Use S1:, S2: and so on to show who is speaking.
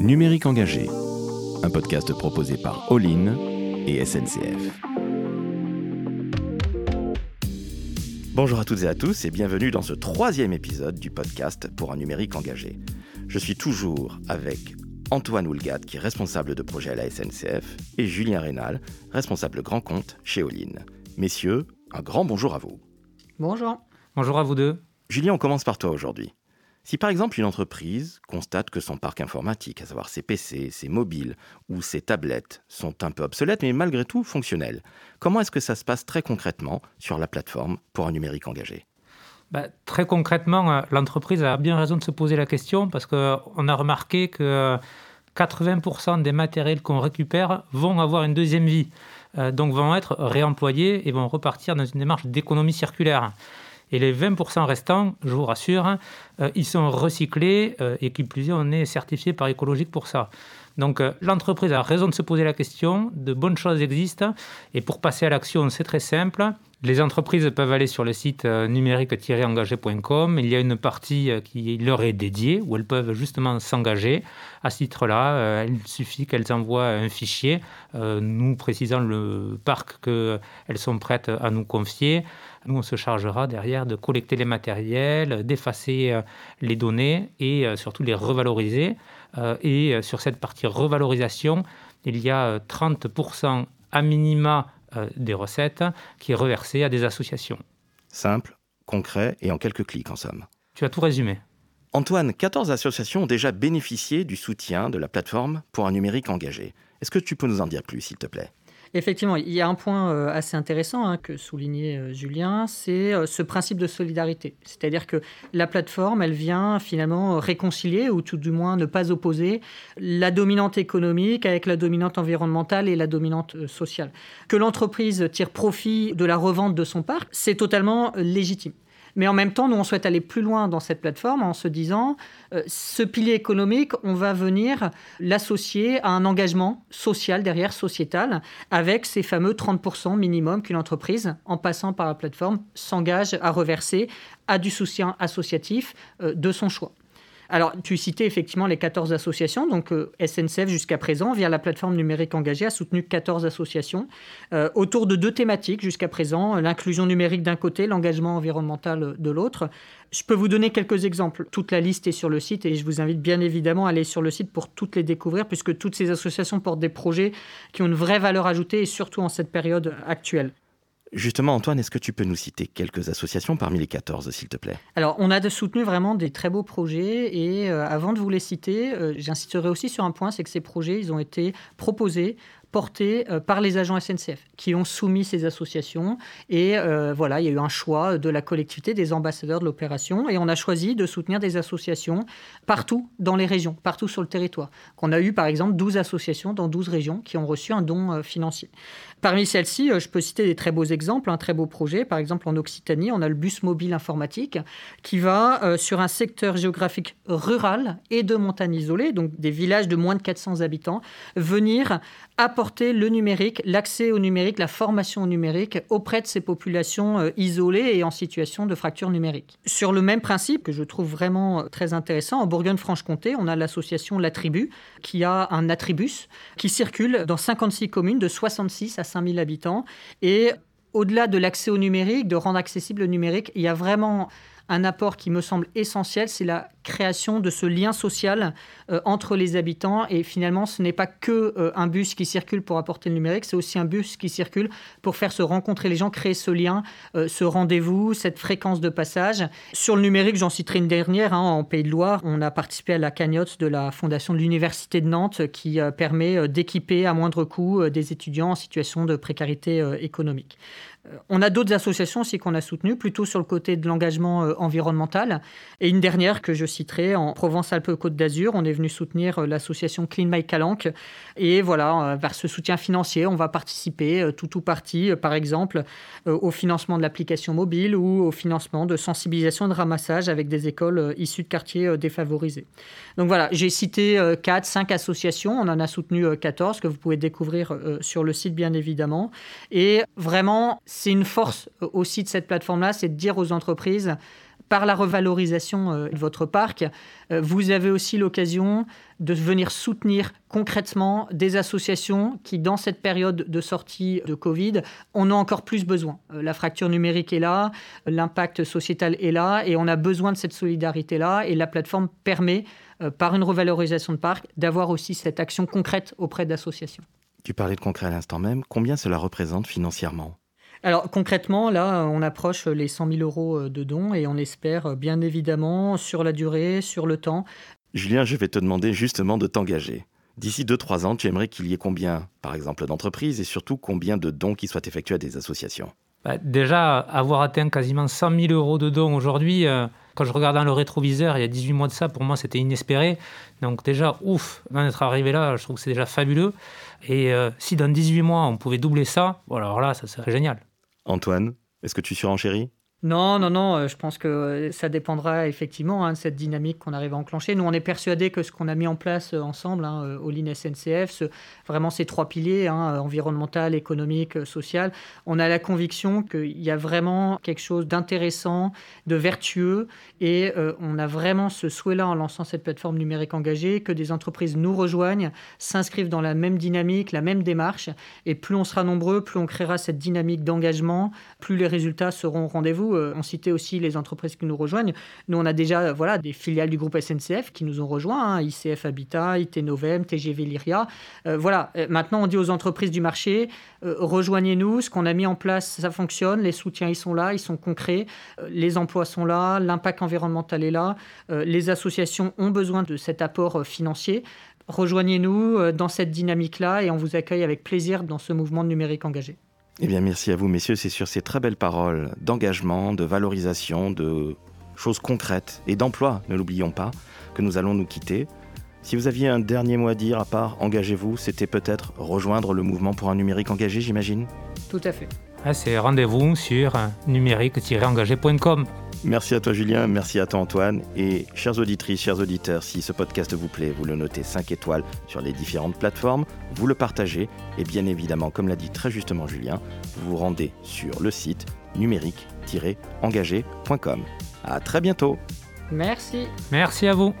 S1: Numérique engagé, un podcast proposé par All et SNCF. Bonjour à toutes et à tous et bienvenue dans ce troisième épisode du podcast pour un numérique engagé. Je suis toujours avec Antoine Houlgat, qui est responsable de projet à la SNCF, et Julien Rénal, responsable grand compte chez All Messieurs, un grand bonjour à vous.
S2: Bonjour.
S3: Bonjour à vous deux.
S1: Julien, on commence par toi aujourd'hui. Si par exemple une entreprise constate que son parc informatique, à savoir ses PC, ses mobiles ou ses tablettes, sont un peu obsolètes mais malgré tout fonctionnels, comment est-ce que ça se passe très concrètement sur la plateforme pour un numérique engagé?
S3: Bah, Très concrètement, euh, l'entreprise a bien raison de se poser la question parce qu'on a remarqué que 80% des matériels qu'on récupère vont avoir une deuxième vie, euh, donc vont être réemployés et vont repartir dans une démarche d'économie circulaire. Et les 20% restants, je vous rassure, euh, ils sont recyclés euh, et qui plus on est certifié par écologique pour ça. Donc euh, l'entreprise a raison de se poser la question, de bonnes choses existent, et pour passer à l'action, c'est très simple. Les entreprises peuvent aller sur le site numérique-engagé.com. Il y a une partie qui leur est dédiée, où elles peuvent justement s'engager. À ce titre-là, il suffit qu'elles envoient un fichier, nous précisant le parc qu'elles sont prêtes à nous confier. Nous, on se chargera derrière de collecter les matériels, d'effacer euh, les données et euh, surtout les revaloriser. Euh, et sur cette partie revalorisation, il y a 30% à minima des recettes qui est reversée à des associations.
S1: Simple, concret et en quelques clics en somme.
S3: Tu as tout résumé.
S1: Antoine, 14 associations ont déjà bénéficié du soutien de la plateforme pour un numérique engagé. Est-ce que tu peux nous en dire plus, s'il te plaît?
S2: Effectivement, il y a un point euh, assez intéressant hein, que soulignait euh, Julien, c'est euh, ce principe de solidarité. C'est-à-dire que la plateforme, elle vient finalement réconcilier, ou tout du moins ne pas opposer, la dominante économique avec la dominante environnementale et la dominante sociale. Que l'entreprise tire profit de la revente de son parc, c'est totalement légitime. Mais en même temps, nous, on souhaite aller plus loin dans cette plateforme en se disant, euh, ce pilier économique, on va venir l'associer à un engagement social derrière, sociétal, avec ces fameux 30% minimum qu'une entreprise, en passant par la plateforme, s'engage à reverser à du soutien associatif euh, de son choix. Alors, tu citais effectivement les 14 associations. Donc, euh, SNCF, jusqu'à présent, via la plateforme numérique engagée, a soutenu 14 associations euh, autour de deux thématiques jusqu'à présent l'inclusion numérique d'un côté, l'engagement environnemental de l'autre. Je peux vous donner quelques exemples. Toute la liste est sur le site et je vous invite bien évidemment à aller sur le site pour toutes les découvrir, puisque toutes ces associations portent des projets qui ont une vraie valeur ajoutée et surtout en cette période actuelle.
S1: Justement, Antoine, est-ce que tu peux nous citer quelques associations parmi les 14, s'il te plaît?
S2: Alors, on a soutenu vraiment des très beaux projets et euh, avant de vous les citer, euh, j'insisterai aussi sur un point, c'est que ces projets, ils ont été proposés portés euh, par les agents SNCF qui ont soumis ces associations. Et voilà, il y a eu un choix de la collectivité, des ambassadeurs de l'opération. Et on a choisi de soutenir des associations partout dans les régions, partout sur le territoire. On a eu par exemple 12 associations dans 12 régions qui ont reçu un don financier. Parmi celles-ci, euh, je peux citer des très beaux exemples, un très beau projet. Par exemple, en Occitanie, on a le bus mobile informatique qui va euh, sur un secteur géographique rural et de montagne isolée, donc des villages de moins de 400 habitants, venir apporter le numérique, l'accès au numérique, la formation au numérique auprès de ces populations euh, isolées et en situation de fracture numérique. Sur le même principe, que je trouve vraiment très intéressant, en Bourgogne-Franche-Comté, on a l'association La Tribu qui a un attribus qui circule dans 56 communes de 66 à 5000 habitants. Et au-delà de l'accès au numérique, de rendre accessible le numérique, il y a vraiment un apport qui me semble essentiel, c'est la création de ce lien social euh, entre les habitants. Et finalement, ce n'est pas que euh, un bus qui circule pour apporter le numérique, c'est aussi un bus qui circule pour faire se rencontrer les gens, créer ce lien, euh, ce rendez-vous, cette fréquence de passage. Sur le numérique, j'en citerai une dernière. Hein, en Pays de Loire, on a participé à la cagnotte de la Fondation de l'Université de Nantes qui permet d'équiper à moindre coût des étudiants en situation de précarité économique. On a d'autres associations aussi qu'on a soutenues, plutôt sur le côté de l'engagement environnemental. Et une dernière que je citerai en Provence-Alpes-Côte d'Azur, on est venu soutenir euh, l'association Clean My Calanque. Et voilà, euh, vers ce soutien financier, on va participer euh, tout ou partie, par exemple, au financement de l'application mobile ou au financement de sensibilisation et de ramassage avec des écoles issues de quartiers défavorisés. Donc voilà, j'ai cité 4, 5 associations, on en a soutenu 14 que vous pouvez découvrir sur le site bien évidemment. Et vraiment, c'est une force aussi de cette plateforme-là, c'est de dire aux entreprises, par la revalorisation euh, de votre parc, euh, vous avez aussi l'occasion de venir soutenir concrètement des associations qui, dans cette période de sortie de Covid, en ont encore plus besoin. Euh, la fracture numérique est là, l'impact sociétal est là, et on a besoin de cette solidarité-là, et la plateforme permet, par une revalorisation de parc, d'avoir aussi cette action concrète auprès d'associations.
S1: Tu parlais de concret à l'instant même, combien cela représente financièrement?
S2: Alors concrètement, là, on approche les 100 000 euros euh, de dons et on espère euh, bien évidemment sur la durée, sur le temps.
S1: Julien, je vais te demander justement de t'engager. D'ici 2-3 ans, tu aimerais qu'il y ait combien, par exemple, d'entreprises et surtout combien de dons qui soient effectués à des associations?
S3: Bah, Déjà, avoir atteint quasiment 100 000 euros de dons aujourd'hui, euh, quand je regarde dans le rétroviseur, il y a 18 mois de ça, pour moi, c'était inespéré. Donc déjà, ouf, d'en être arrivé là, je trouve que c'est déjà fabuleux. Et si dans 18 mois, on pouvait doubler ça, alors là, ça serait génial.
S1: Antoine, est-ce que tu surenchéris?
S2: Non, non, non, euh, je pense que euh, ça dépendra effectivement hein, de cette dynamique qu'on arrive à enclencher. Nous, on est persuadés que ce qu'on a mis en place euh, ensemble au LIN SNCF, vraiment ces trois piliers, hein, environnemental, économique, social, on a la conviction qu'il y a vraiment quelque chose d'intéressant, de vertueux, et on a vraiment ce souhait-là en lançant cette plateforme numérique engagée, que des entreprises nous rejoignent, s'inscrivent dans la même dynamique, la même démarche, et plus on sera nombreux, plus on créera cette dynamique d'engagement, plus les résultats seront au rendez-vous euh, on citait aussi les entreprises qui nous rejoignent. Nous, on a déjà euh, voilà, des filiales du groupe SNCF qui nous ont rejoints, hein, ICF Habitat, IT Novem, TGV Lyria. Euh, voilà, maintenant, on dit aux entreprises du marché, rejoignez-nous, ce qu'on a mis en place, ça fonctionne, les soutiens, ils sont là, ils sont concrets, les emplois sont là, l'impact environnemental est là, les associations ont besoin de cet apport financier. Rejoignez-nous dans cette dynamique-là et on vous accueille avec plaisir dans ce mouvement numérique engagé.
S1: Eh bien, merci à vous, messieurs. C'est sur ces très belles paroles d'engagement, de valorisation, de choses concrètes et d'emploi, ne l'oublions pas, que nous allons nous quitter. Si vous aviez un dernier mot à dire, à part engagez-vous, c'était peut-être rejoindre le mouvement pour un numérique engagé, j'imagine?
S2: Tout à fait.
S3: Ah, c'est rendez-vous sur numérique-engagé.com.
S1: Merci à toi Julien, merci à toi Antoine et chères auditrices, chers auditeurs, si ce podcast vous plaît, vous le notez 5 étoiles sur les différentes plateformes, vous le partagez et bien évidemment, comme l'a dit très justement Julien, vous vous rendez sur le site numérique-engagé.com. À très bientôt.
S2: Merci.
S3: Merci à vous.